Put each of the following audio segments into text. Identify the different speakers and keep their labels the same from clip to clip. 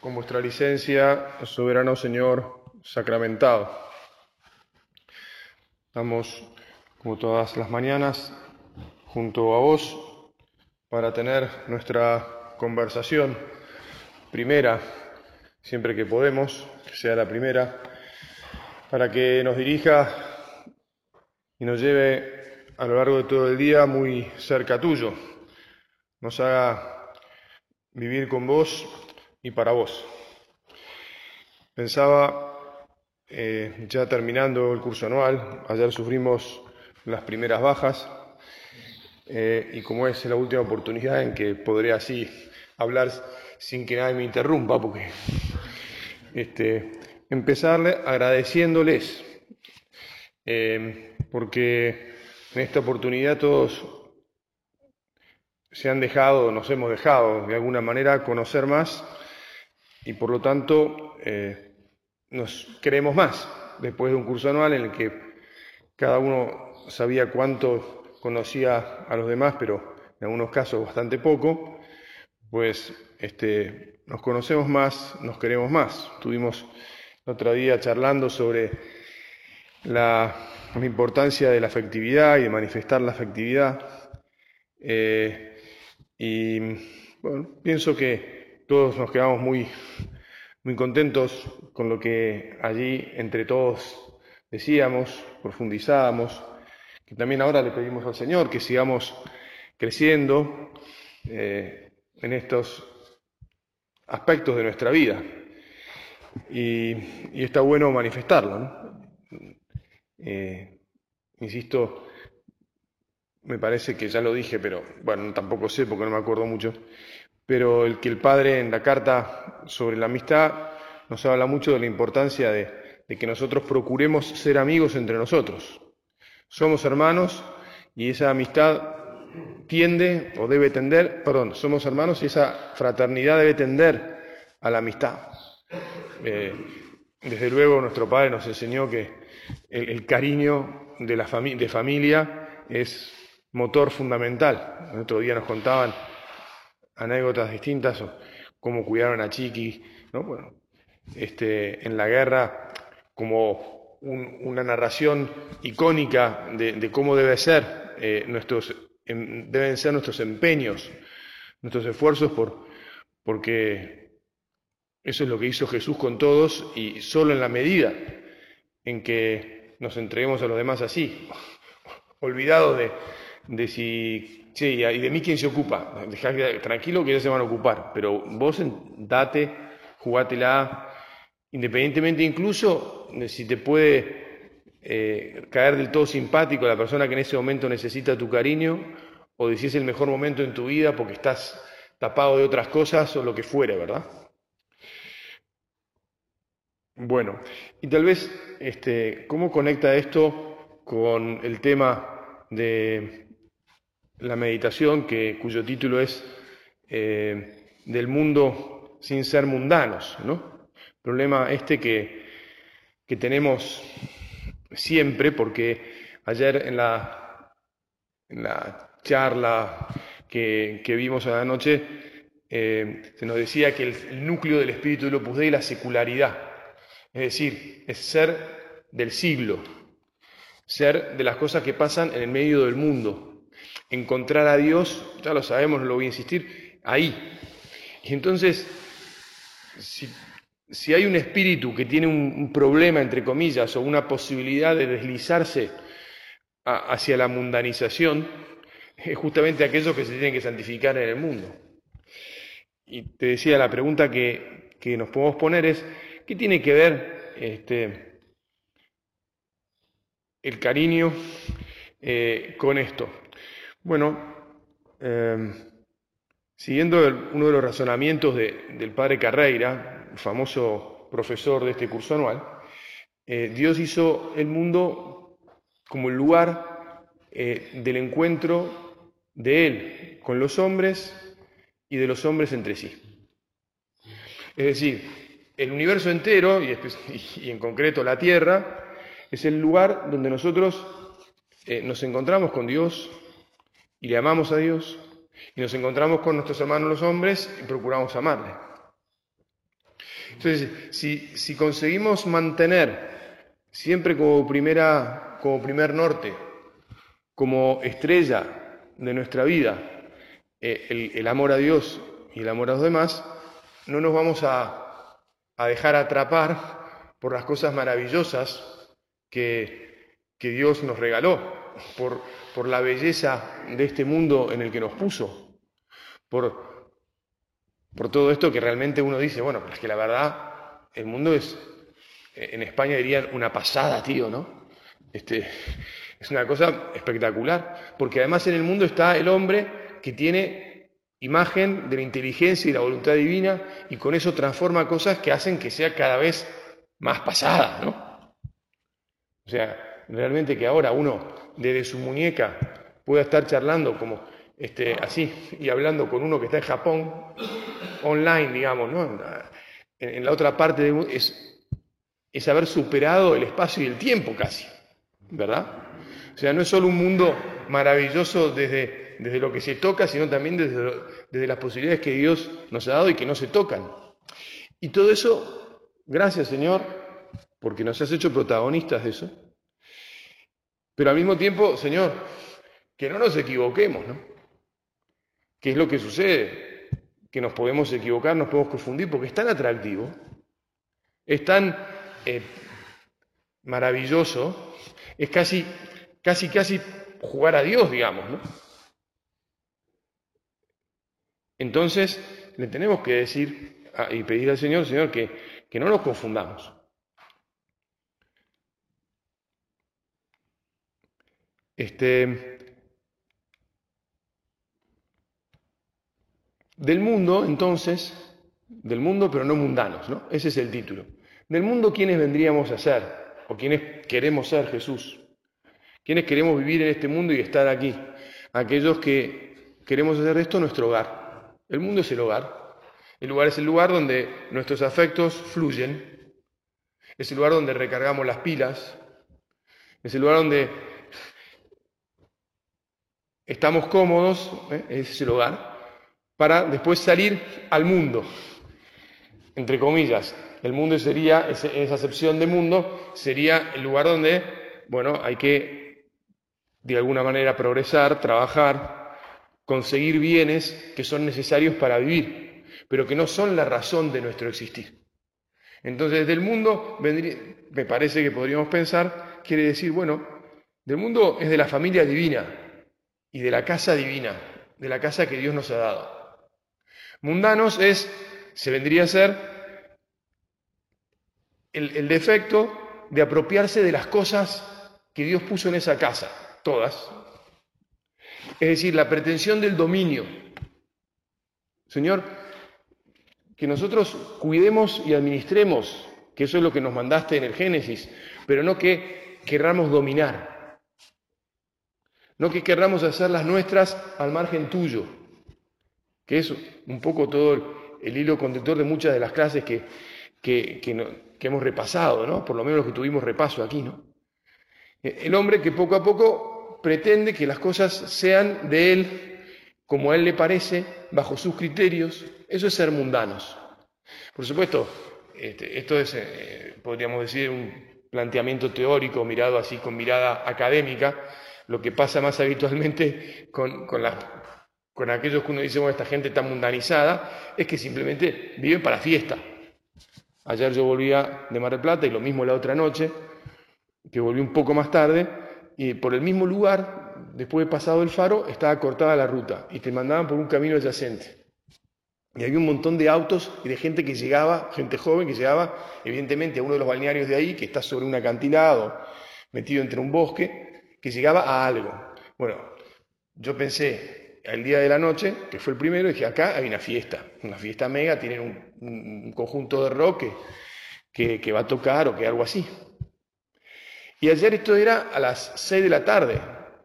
Speaker 1: Con vuestra licencia, soberano Señor, sacramentado. Estamos, como todas las mañanas, junto a vos para tener nuestra conversación primera, siempre que podemos, que sea la primera, para que nos dirija y nos lleve a lo largo de todo el día muy cerca tuyo, nos haga vivir con vos y para vos. Pensaba, eh, ya terminando el curso anual, ayer sufrimos las primeras bajas eh, y como es la última oportunidad en que podré así hablar sin que nadie me interrumpa, porque este, empezarle agradeciéndoles, eh, porque en esta oportunidad todos se han dejado, nos hemos dejado de alguna manera conocer más y por lo tanto eh, nos queremos más después de un curso anual en el que cada uno sabía cuánto conocía a los demás, pero en algunos casos bastante poco, pues este, nos conocemos más, nos queremos más. Estuvimos el otro día charlando sobre la, importancia de la afectividad y de manifestar la afectividad. Eh, y bueno, pienso que todos nos quedamos muy, muy contentos con lo que allí entre todos decíamos, profundizábamos, que también ahora le pedimos al Señor que sigamos creciendo eh, en estos aspectos de nuestra vida. Y, está bueno manifestarlo. Eh, insisto, me parece que ya lo dije, pero bueno, tampoco sé porque no me acuerdo mucho pero el que el Padre en la carta sobre la amistad nos habla mucho de la importancia de, que nosotros procuremos ser amigos entre nosotros. Somos hermanos y esa amistad tiende o debe tender, perdón, somos hermanos y esa fraternidad debe tender a la amistad. Eh, desde luego nuestro Padre nos enseñó que el, cariño de la de familia es motor fundamental. El otro día nos contaban anécdotas distintas, cómo cuidaron a Chiqui, ¿no? Bueno, este, en la guerra, como una narración icónica de, cómo debe ser, eh, nuestros, em, deben ser nuestros empeños, nuestros esfuerzos, por, porque eso es lo que hizo Jesús con todos y solo en la medida en que nos entreguemos a los demás así, olvidado de, de si Sí, y de mí quién se ocupa. Dejá tranquilo que ya se van a ocupar, pero vos date, jugátela, independientemente incluso de si te puede eh, caer del todo simpático la persona que en ese momento necesita tu cariño, o de si es el mejor momento en tu vida porque estás tapado de otras cosas o lo que fuere, ¿verdad? Bueno, y tal vez, este, ¿cómo conecta esto con el tema de la meditación, que, cuyo título es eh, Del mundo sin ser mundanos, ¿no? Problema este que, que tenemos siempre, porque ayer en la, en la charla que, que vimos a la noche, eh, se nos decía que el, núcleo del espíritu del Opus Dei es la secularidad, es decir, es ser del siglo, ser de las cosas que pasan en el medio del mundo, encontrar a Dios, ya lo sabemos, no lo voy a insistir, ahí. Y entonces, si, hay un espíritu que tiene un, problema, entre comillas, o una posibilidad de deslizarse hacia la mundanización, es justamente aquellos que se tienen que santificar en el mundo. Y te decía, la pregunta que, nos podemos poner es, ¿qué tiene que ver este, el cariño eh, con esto? Bueno, em, siguiendo uno de los razonamientos del padre Carreira, famoso profesor de este curso anual, eh, Dios hizo el mundo como el lugar eh, del encuentro de Él con los hombres y de los hombres entre sí. Es decir, el universo entero, y, y en concreto la Tierra, es el lugar donde nosotros eh, nos encontramos con Dios y le amamos a Dios y nos encontramos con nuestros hermanos los hombres y procuramos amarle. Entonces, si, si conseguimos mantener siempre como, primera, como primer norte, como estrella de nuestra vida, eh, el, el, amor a Dios y el amor a los demás, no nos vamos a, a dejar atrapar por las cosas maravillosas que, que Dios nos regaló, por, por la belleza de este mundo en el que nos puso, por, por todo esto que realmente uno dice, bueno, es que la verdad, el mundo es, en España dirían una pasada, tío, ¿no? Este, es una cosa espectacular, porque además en el mundo está el hombre que tiene imagen de la inteligencia y la voluntad divina y con eso transforma cosas que hacen que sea cada vez más pasada, ¿no? O sea, realmente que ahora uno desde su muñeca pueda estar charlando como este, así y hablando con uno que está en Japón, online, digamos, ¿no? En, la otra parte de, es, es haber superado el espacio y el tiempo casi, ¿verdad? O sea, no es solo un mundo maravilloso desde, desde lo que se toca, sino también desde, desde las posibilidades que Dios nos ha dado y que no se tocan. Y todo eso, gracias Señor, porque nos has hecho protagonistas de eso. Pero al mismo tiempo, Señor, que no nos equivoquemos, ¿no? ¿Qué es lo que sucede? Que nos podemos equivocar, nos podemos confundir, porque es tan atractivo, es tan eh, maravilloso, es casi, casi, casi jugar a Dios, digamos, ¿no? Entonces, le tenemos que decir y pedir al Señor, Señor, que, que no nos confundamos. Este, del mundo, entonces, del mundo pero no mundanos, ¿no? Ese es el título. Del mundo, ¿quiénes vendríamos a ser? ¿O quiénes queremos ser Jesús? ¿Quiénes queremos vivir en este mundo y estar aquí? Aquellos que queremos hacer esto nuestro hogar. El mundo es el hogar. El lugar es el lugar donde nuestros afectos fluyen. Es el lugar donde recargamos las pilas. Es el lugar donde estamos cómodos, ¿eh? ese es el para después salir al mundo, entre comillas. El mundo sería, esa acepción de mundo, sería el lugar donde, bueno, hay que de alguna manera progresar, trabajar, conseguir bienes que son necesarios para vivir, pero que no son la razón de nuestro existir. Entonces, del mundo, me parece que podríamos pensar, quiere decir, bueno, del mundo es de la familia divina, y de la casa divina, de la casa que Dios nos ha dado. Mundanos es, se vendría a ser el, defecto de apropiarse de las cosas que Dios puso en esa casa, todas. Es decir, la pretensión del dominio. Señor, que nosotros cuidemos y administremos, que eso es lo que nos mandaste en el Génesis, pero no que querramos dominar. No que querramos hacer las nuestras al margen tuyo, que es un poco todo el, hilo conductor de muchas de las clases que, que, hemos repasado, ¿no? por lo menos los que tuvimos repaso aquí. ¿no? Eh, el hombre que poco a poco pretende que las cosas sean de él como a él le parece, bajo sus criterios, eso es ser mundanos. Por supuesto, este, esto es, eh, podríamos decir, un planteamiento teórico mirado así con mirada académica, lo que pasa más habitualmente con, con, aquellos que uno dice, bueno, esta gente tan mundanizada, es que simplemente viven para fiesta. Ayer yo volvía de Mar del Plata y lo mismo la otra noche, que volví un poco más tarde, y por el mismo lugar, después de pasado el faro, estaba cortada la ruta y te mandaban por un camino adyacente. Y había un montón de autos y de gente que llegaba, gente joven que llegaba, evidentemente, a uno de los balnearios de ahí, que está sobre un acantilado, metido entre un bosque, que llegaba a algo. Bueno, yo pensé el día de la noche, que fue el primero, dije, acá hay una fiesta, una fiesta mega, tienen un, conjunto de rock que, va a tocar o que algo así. Y ayer esto era a las 6 de la tarde.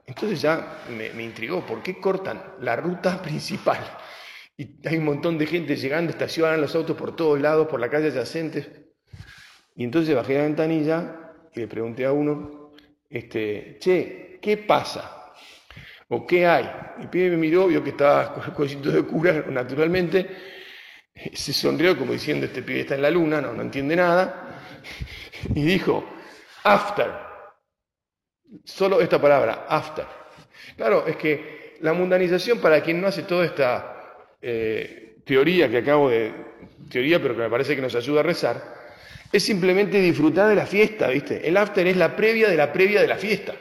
Speaker 1: Entonces ya me, me, intrigó, ¿por qué cortan la ruta principal? Y hay un montón de gente llegando, estacionan los autos por todos lados, por la calle adyacente. Y entonces bajé la ventanilla y le pregunté a uno, este, che, ¿qué pasa? ¿O qué hay? Y pibe me miró, vio que estaba con el cosito de cura, naturalmente, se sonrió como diciendo, este pibe está en la luna, no, no entiende nada, y dijo, after. Solo esta palabra, after. Claro, es que la mundanización, para quien no hace toda esta eh, teoría que acabo de, teoría, pero que me parece que nos ayuda a rezar, es simplemente disfrutar de la fiesta, ¿viste? El after es la previa de la previa de la fiesta.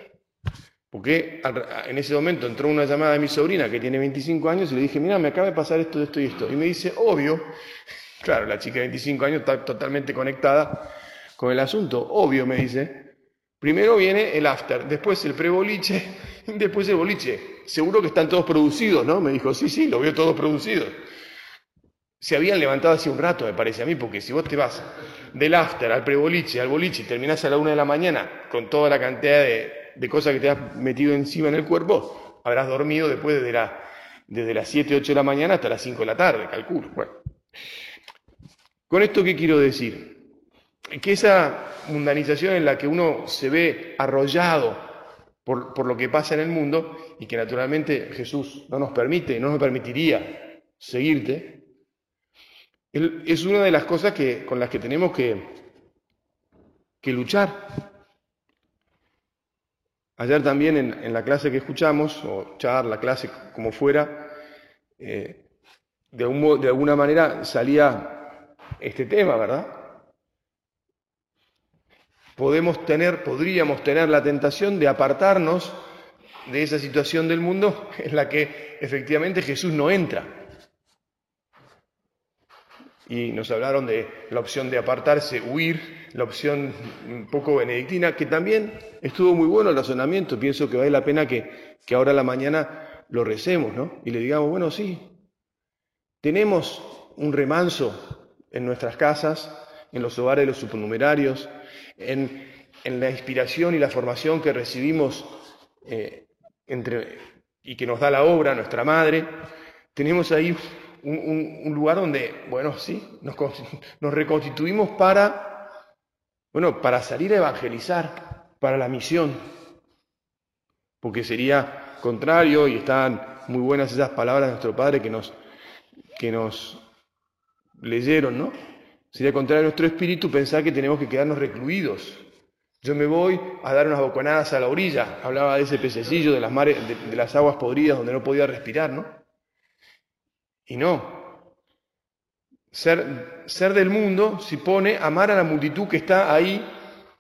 Speaker 1: Porque en ese momento entró una llamada de mi sobrina que tiene 25 años y le dije, mira, me acaba de pasar esto, esto y esto. Y me dice, obvio, claro, la chica de 25 años está totalmente conectada con el asunto, obvio, me dice. Primero viene el after, después el preboliche, después el boliche. Seguro que están todos producidos, ¿no? Me dijo, sí, sí, lo veo todos producidos se habían levantado hace un rato, me parece a mí, porque si vos te vas del after al preboliche, al boliche, y terminás a la una de la mañana con toda la cantidad de, cosas que te has metido encima en el cuerpo, habrás dormido después desde, la, desde las 7, 8 de la mañana hasta las 5 de la tarde, calculo. Bueno. Con esto, ¿qué quiero decir? Que esa mundanización en la que uno se ve arrollado por, por lo que pasa en el mundo y que naturalmente Jesús no nos permite, no nos permitiría seguirte, es una de las cosas que, con las que tenemos que, luchar. Ayer también en, la clase que escuchamos, o charla, clase, como fuera, eh, de, de alguna manera salía este tema, ¿verdad? Podemos tener, podríamos tener la tentación de apartarnos de esa situación del mundo en la que efectivamente Jesús no entra y nos hablaron de la opción de apartarse, huir, la opción un poco benedictina, que también estuvo muy bueno el razonamiento. Pienso que vale la pena que, que ahora a la mañana lo recemos, ¿no? Y le digamos, bueno, sí, tenemos un remanso en nuestras casas, en los hogares de los supernumerarios, en, en la inspiración y la formación que recibimos eh, entre, y que nos da la obra, nuestra madre. Tenemos ahí un, lugar donde, bueno, sí, nos, nos reconstituimos para, bueno, para salir a evangelizar, para la misión, porque sería contrario, y están muy buenas esas palabras de nuestro Padre que nos, que nos leyeron, ¿no? Sería contrario a nuestro espíritu pensar que tenemos que quedarnos recluidos. Yo me voy a dar unas boconadas a la orilla. Hablaba de ese pececillo, de las, mares, de las aguas podridas donde no podía respirar, ¿no? Y no. Ser, ser del mundo pone amar a la multitud que está ahí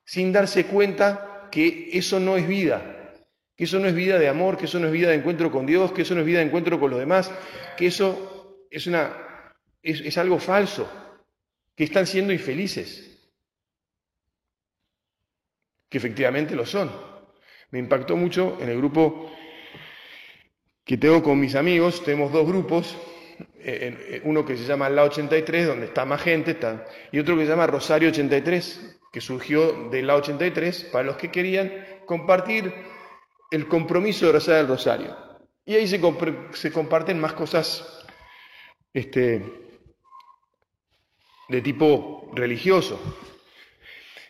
Speaker 1: sin darse cuenta que eso no es vida, que eso no es vida de amor, que eso no es vida de encuentro con Dios, que eso no es vida de encuentro con los demás, que eso es, una, es, es algo falso, que están siendo infelices, que efectivamente lo son. Me impactó mucho en el grupo que tengo con mis amigos, tenemos dos grupos, uno que se llama La 83, donde está más gente, y otro que se llama Rosario 83, que surgió de La 83 para los que querían compartir el compromiso de rezar el Rosario. Y ahí se, se comparten más cosas este, de tipo religioso.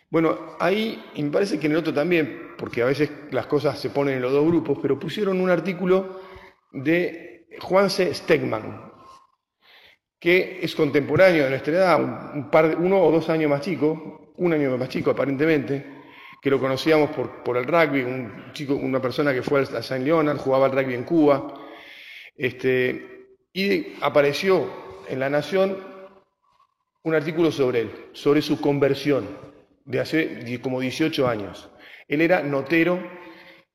Speaker 1: Bueno, ahí y me parece que en el otro también, porque a veces las cosas se ponen en los dos grupos, pero pusieron un artículo de Juanse Stegman, que es contemporáneo de nuestra edad, un par, uno o dos años más chico, un año más chico aparentemente, que lo conocíamos por, por el rugby, un chico, una persona que fue a Saint Leonard, jugaba al rugby en Cuba, este, y apareció en La Nación un artículo sobre él, sobre su conversión de hace como 18 años. Él era notero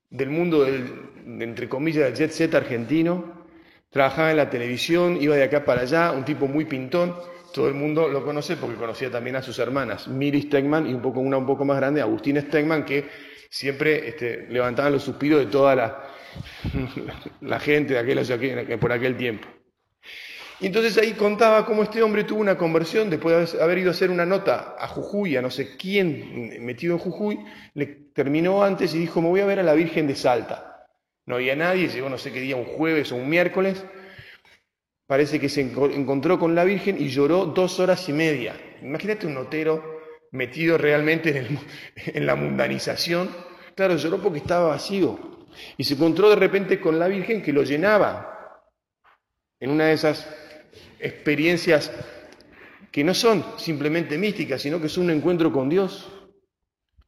Speaker 1: del mundo del, entre comillas, del jet set argentino, Trabajaba en la televisión, iba de acá para allá, un tipo muy pintón. Todo el mundo lo conoce porque conocía también a sus hermanas, Miri Stegman y un poco, una un poco más grande, Agustín Stegman, que siempre este, levantaban los suspiros de toda la, gente de aquel, por aquel tiempo. Y entonces ahí contaba cómo este hombre tuvo una conversión después de haber ido a hacer una nota a Jujuy, a no sé quién metido en Jujuy, le terminó antes y dijo, me voy a ver a la Virgen de Salta. No había nadie, llegó no sé qué día, un jueves o un miércoles, parece que se encontró con la Virgen y lloró dos horas y media. Imagínate un notero metido realmente en, la mundanización. Claro, lloró porque estaba vacío. Y se encontró de repente con la Virgen que lo llenaba. En una de esas experiencias que no son simplemente místicas, sino que son un encuentro con Dios.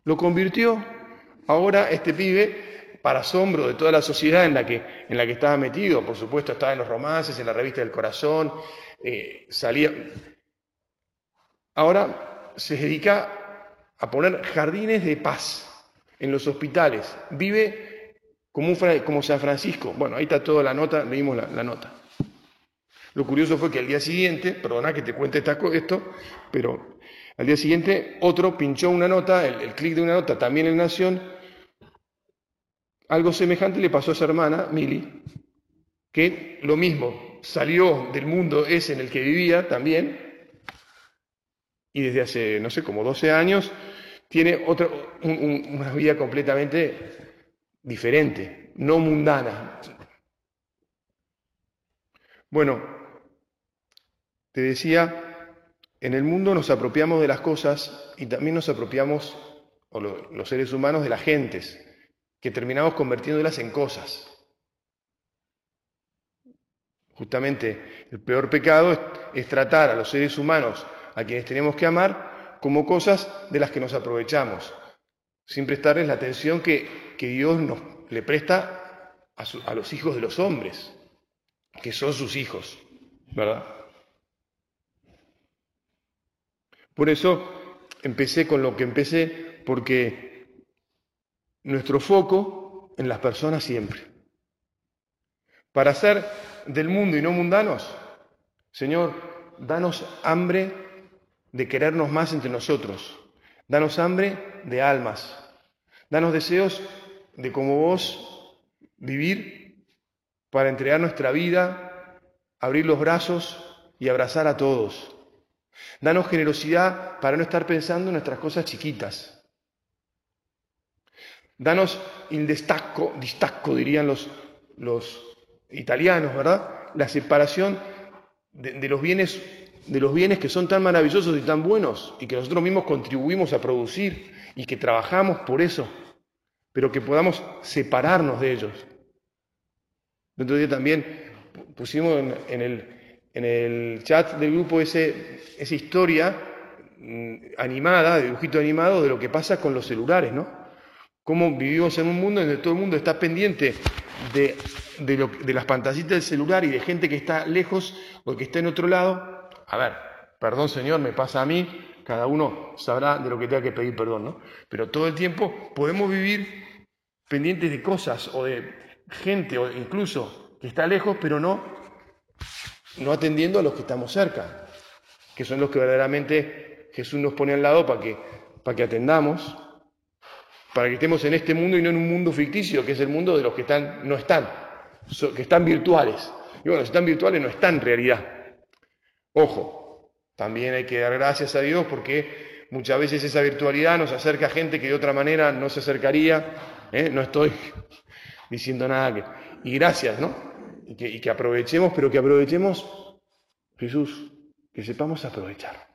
Speaker 1: Lo convirtió. Ahora este pibe, para asombro de toda la sociedad en la que, en la que estaba metido, por supuesto estaba en los romances, en la revista del corazón, eh, salía... Ahora se dedica a poner jardines de paz en los hospitales. Vive como, un, como San Francisco. Bueno, ahí está toda la nota, leímos la nota. Lo curioso fue que al día siguiente, perdona que te cuente esto, pero al día siguiente otro pinchó una nota, el, clic de una nota también en Nación, algo semejante le pasó a su hermana, Mili, que lo mismo, salió del mundo ese en el que vivía también, y desde hace, no sé, como 12 años, tiene otra, una vida completamente diferente, no mundana. Bueno, te decía, en el mundo nos apropiamos de las cosas y también nos apropiamos, o los seres humanos, de las gentes, que terminamos convirtiéndolas en cosas. Justamente el peor pecado es, tratar a los seres humanos, a quienes tenemos que amar, como cosas de las que nos aprovechamos, sin prestarles la atención que, que Dios nos, le presta a, a los hijos de los hombres, que son sus hijos, ¿verdad? Por eso empecé con lo que empecé, porque nuestro foco en las personas siempre. Para ser del mundo y no mundanos, Señor, danos hambre de querernos más entre nosotros. Danos hambre de almas. Danos deseos de como vos vivir para entregar nuestra vida, abrir los brazos y abrazar a todos. Danos generosidad para no estar pensando en nuestras cosas chiquitas. Danos el destacco, distacco dirían los, los italianos, ¿verdad? La separación de, los bienes, de los bienes que son tan maravillosos y tan buenos y que nosotros mismos contribuimos a producir y que trabajamos por eso, pero que podamos separarnos de ellos. Día también pusimos en el, en el chat del grupo ese, esa historia mm, animada, de dibujito animado, de lo que pasa con los celulares, ¿no? Cómo vivimos en un mundo donde todo el mundo está pendiente de, de, las pantallitas del celular y de gente que está lejos o que está en otro lado. A ver, perdón señor, me pasa a mí, cada uno sabrá de lo que tenga que pedir perdón, ¿no? Pero todo el tiempo podemos vivir pendientes de cosas o de gente o incluso que está lejos, pero no no atendiendo a los que estamos cerca, que son los que verdaderamente Jesús nos pone al lado para que, para que atendamos, para que estemos en este mundo y no en un mundo ficticio, que es el mundo de los que no están, que están virtuales. Y bueno, si están virtuales no están en realidad. Ojo, también hay que dar gracias a Dios porque muchas veces esa virtualidad nos acerca a gente que de otra manera no se acercaría. ¿eh? No estoy diciendo nada. Y gracias, ¿no? y que, aprovechemos, pero que aprovechemos, Jesús, que sepamos aprovechar.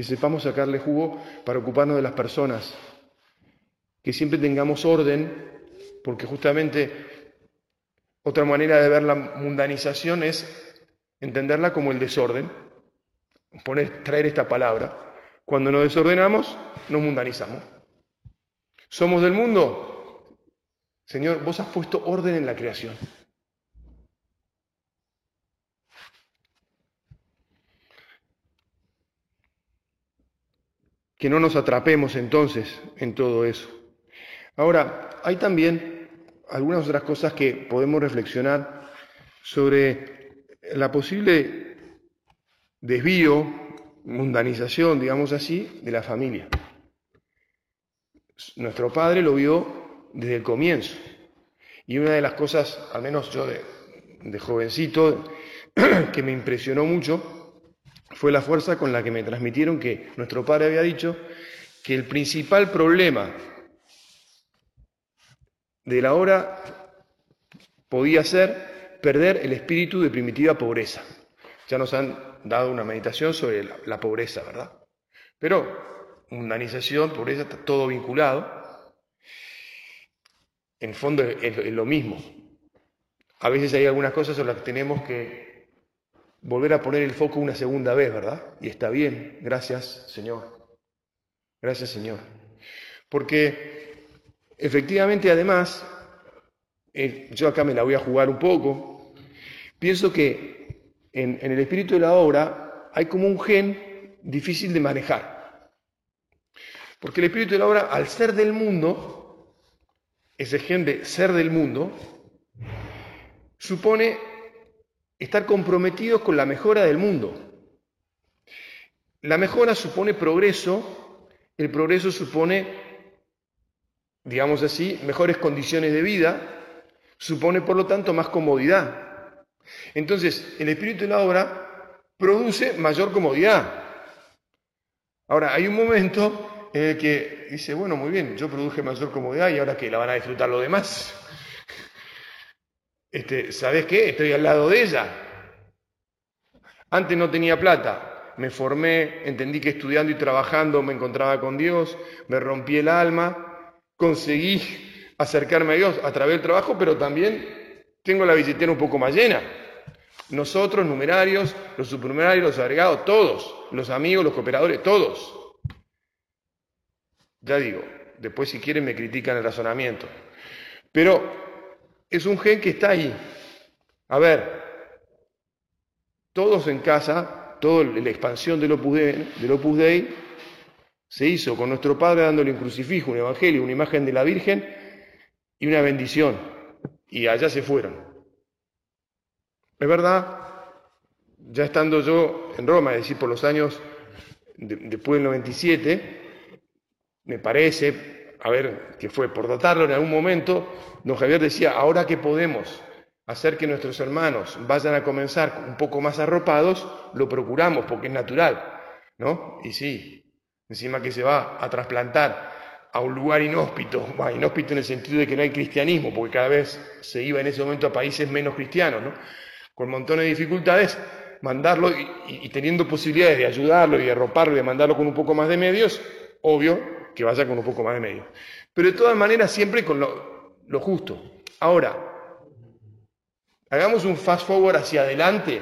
Speaker 1: Que sepamos sacarle jugo para ocuparnos de las personas. Que siempre tengamos orden, porque justamente otra manera de ver la mundanización es entenderla como el desorden. Poner, traer esta palabra. Cuando nos desordenamos, nos mundanizamos. ¿Somos del mundo? Señor, vos has puesto orden en la creación. Que no nos atrapemos entonces en todo eso. Ahora, hay también algunas otras cosas que podemos reflexionar sobre la posible desvío, mundanización, digamos así, de la familia. Nuestro padre lo vio desde el comienzo. Y una de las cosas, al menos yo de, de jovencito que me impresionó mucho fue la fuerza con la que me transmitieron que nuestro padre había dicho que el principal problema de la hora podía ser perder el espíritu de primitiva pobreza. Ya nos han dado una meditación sobre la, pobreza, ¿verdad? Pero mundanización, pobreza, está todo vinculado. En fondo es, lo mismo. A veces hay algunas cosas sobre las que tenemos que volver a poner el foco una segunda vez, ¿verdad? Y está bien, gracias Señor. Gracias Señor. Porque efectivamente además, eh, yo acá me la voy a jugar un poco, pienso que en, en el espíritu de la obra hay como un gen difícil de manejar. Porque el espíritu de la obra, al ser del mundo, ese gen de ser del mundo, supone estar comprometidos con la mejora del mundo. La mejora supone progreso, el progreso supone, digamos así, mejores condiciones de vida, supone por lo tanto más comodidad. Entonces, el espíritu de la obra produce mayor comodidad. Ahora, hay un momento en el que dice, bueno, muy bien, yo produje mayor comodidad y ahora que la van a disfrutar los demás. Este, ¿Sabes qué? Estoy al lado de ella. Antes no tenía plata, me formé, entendí que estudiando y trabajando me encontraba con Dios, me rompí el alma, conseguí acercarme a Dios a través del trabajo, pero también tengo la billetera un poco más llena. Nosotros, numerarios, los supernumerarios, los agregados, todos, los amigos, los cooperadores, todos. Ya digo, después si quieren me critican el razonamiento. Pero es un gen que está ahí. A ver, todos en casa, toda la expansión del Opus, Dei, Dei se hizo con nuestro Padre dándole un crucifijo, un evangelio, una imagen de la Virgen y una bendición. Y allá se fueron. Es verdad, ya estando yo en Roma, es decir, por los años después del 97, me parece, a ver, que fue por dotarlo en algún momento, don Javier decía, ahora que podemos hacer que nuestros hermanos vayan a comenzar un poco más arropados, lo procuramos porque es natural, ¿no? Y sí, encima que se va a trasplantar a un lugar inhóspito, inhóspito en el sentido de que no hay cristianismo, porque cada vez se iba en ese momento a países menos cristianos, ¿no? Con montones de dificultades, mandarlo y, teniendo posibilidades de ayudarlo y de arroparlo y de mandarlo con un poco más de medios, obvio que vaya con un poco más de medio. Pero de todas maneras, siempre con lo, justo. Ahora, hagamos un fast forward hacia adelante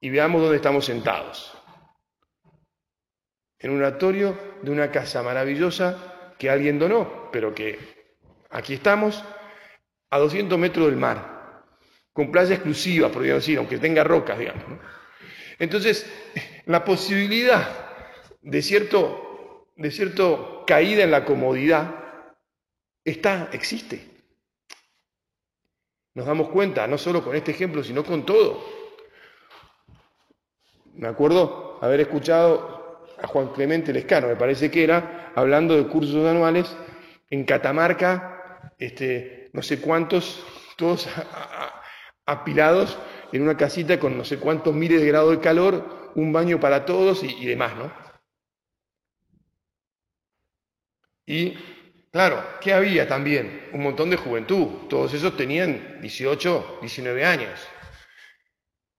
Speaker 1: y veamos dónde estamos sentados. En un oratorio de una casa maravillosa que alguien donó, pero que aquí estamos, a 200 metros del mar, con playa exclusiva, podríamos decir, aunque tenga rocas, digamos. Entonces, la posibilidad de cierto de cierto caída en la comodidad, está, existe. Nos damos cuenta, no solo con este ejemplo, sino con todo. Me acuerdo haber escuchado a Juan Clemente Lescano, me parece que era, hablando de cursos anuales en Catamarca, este, no sé cuántos, todos apilados en una casita con no sé cuántos miles de grados de calor, un baño para todos y, y demás, ¿no? Y claro, ¿qué había también? Un montón de juventud. Todos esos tenían 18, 19 años.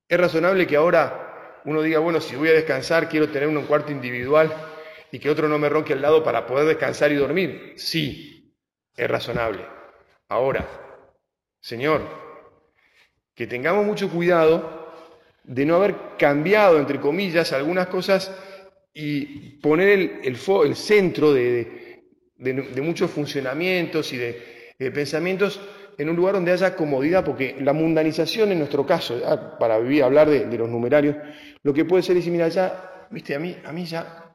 Speaker 1: Es razonable que ahora uno diga, bueno, si voy a descansar, quiero tener un cuarto individual y que otro no me ronque al lado para poder descansar y dormir. Sí, es razonable. Ahora, Señor, que tengamos mucho cuidado de no haber cambiado, entre comillas, algunas cosas y poner el, el centro de, de, muchos funcionamientos y de, pensamientos en un lugar donde haya comodidad, porque la mundanización en nuestro caso, para vivir, hablar de, los numerarios, lo que puede ser es mira, ya, viste, a mí, a mí ya,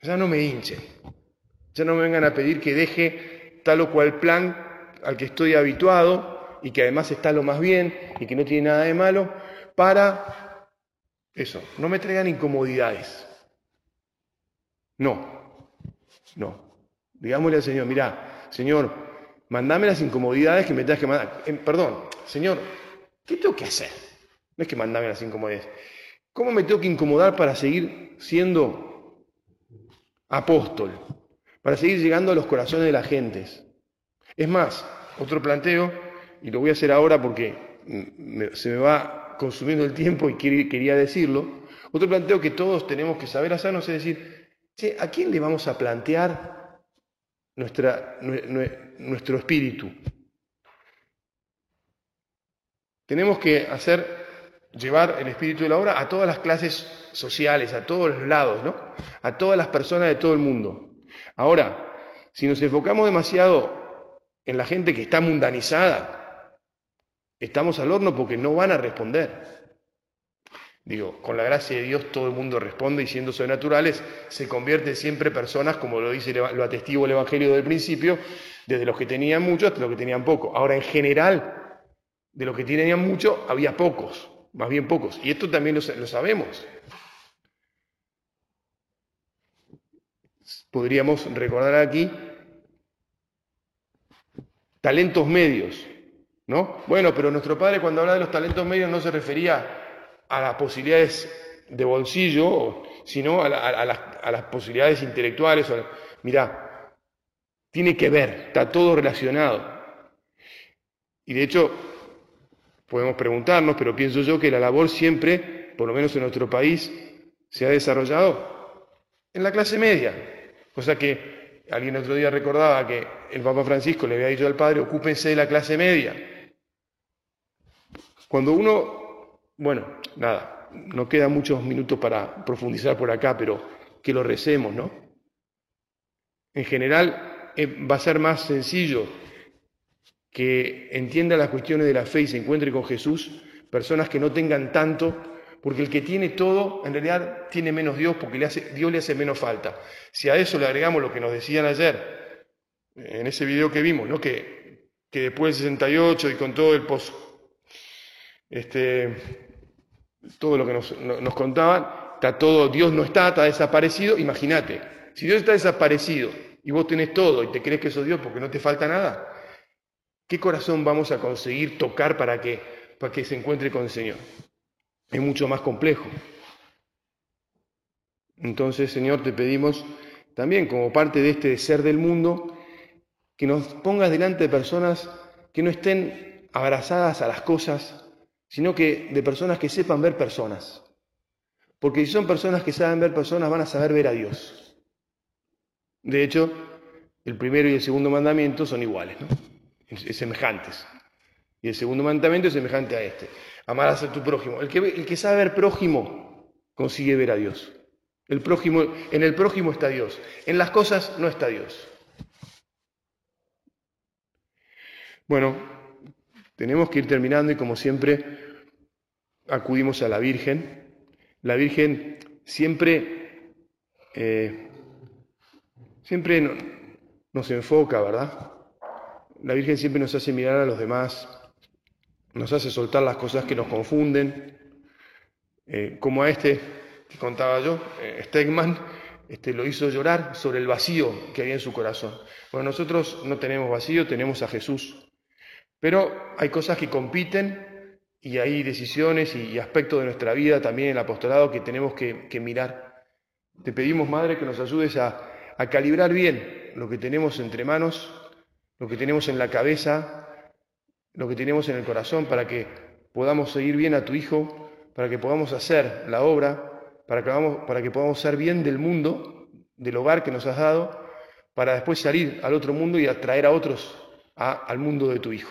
Speaker 1: ya no me hinchen, ya no me vengan a pedir que deje tal o cual plan al que estoy habituado y que además está lo más bien y que no tiene nada de malo, para eso, no me traigan incomodidades. No, no. Digámosle al Señor, mira, Señor, Mandame las incomodidades que me tengas que mandar. Eh, perdón, Señor, ¿qué tengo que hacer? No es que mandame las incomodidades. ¿Cómo me tengo que incomodar para seguir siendo apóstol? Para seguir llegando a los corazones de las gentes. Es más, otro planteo, y lo voy a hacer ahora porque se me va consumiendo el tiempo y quería decirlo. Otro planteo que todos tenemos que saber hacernos es decir, ¿a quién le vamos a plantear nuestro espíritu? Tenemos que hacer, llevar el espíritu de la obra a todas las clases sociales, a todos los lados, ¿no? A todas las personas de todo el mundo. Ahora, si nos enfocamos demasiado en la gente que está mundanizada, estamos al horno porque no van a responder. Digo, con la gracia de Dios todo el mundo responde y siendo sobrenaturales se convierten siempre personas, como lo dice, lo atestigo el Evangelio del principio, desde los que tenían mucho hasta los que tenían poco. Ahora, en general, de los que tenían mucho, había pocos, más bien pocos. Y esto también lo, lo sabemos. Podríamos recordar aquí talentos medios, ¿no? Bueno, pero nuestro padre cuando habla de los talentos medios no se refería a las posibilidades de bolsillo, sino a, las, posibilidades intelectuales. Mirá, tiene que ver, está todo relacionado. Y de hecho, podemos preguntarnos, pero pienso yo que la labor siempre, por lo menos en nuestro país, se ha desarrollado en la clase media. Cosa que alguien otro día recordaba que el Papa Francisco le había dicho al padre, ocúpense de la clase media. Cuando uno bueno, nada, no quedan muchos minutos para profundizar por acá, pero que lo recemos, ¿no? En general eh, va a ser más sencillo que entienda las cuestiones de la fe y se encuentre con Jesús, personas que no tengan tanto, porque el que tiene todo, en realidad tiene menos Dios, porque Dios le hace menos falta. Si a eso le agregamos lo que nos decían ayer, en ese video que vimos, ¿no? que, que después del 68 y con todo el post, este, todo lo que nos, contaban, está todo, Dios no está, está desaparecido, imagínate, si Dios está desaparecido y vos tenés todo y te crees que sos Dios porque no te falta nada, ¿qué corazón vamos a conseguir tocar para que, para que se encuentre con el Señor? Es mucho más complejo. Entonces, Señor, te pedimos también como parte de este ser del mundo, que nos pongas delante de personas que no estén abrazadas a las cosas, sino que de personas que sepan ver personas. Porque si son personas que saben ver personas, van a saber ver a Dios. De hecho, el primero y el segundo mandamiento son iguales, ¿no? semejantes. Y el segundo mandamiento es semejante a este. Amarás a tu prójimo. El que, el que sabe ver prójimo consigue ver a Dios. El prójimo, en el prójimo está Dios. En las cosas no está Dios. Bueno, tenemos que ir terminando y como siempre acudimos a la Virgen. La Virgen siempre, eh, siempre nos enfoca, ¿verdad? La Virgen siempre nos hace mirar a los demás, nos hace soltar las cosas que nos confunden, eh, como a este que contaba yo, eh, Stegman, este, lo hizo llorar sobre el vacío que había en su corazón. Bueno, nosotros no tenemos vacío, tenemos a Jesús. Pero hay cosas que compiten y hay decisiones y aspectos de nuestra vida también el apostolado que tenemos que, mirar. Te pedimos, Madre, que nos ayudes a, calibrar bien lo que tenemos entre manos, lo que tenemos en la cabeza, lo que tenemos en el corazón, para que podamos seguir bien a tu Hijo, para que podamos hacer la obra, para que, para que podamos ser bien del mundo, del hogar que nos has dado, para después salir al otro mundo y atraer a otros al mundo de tu Hijo.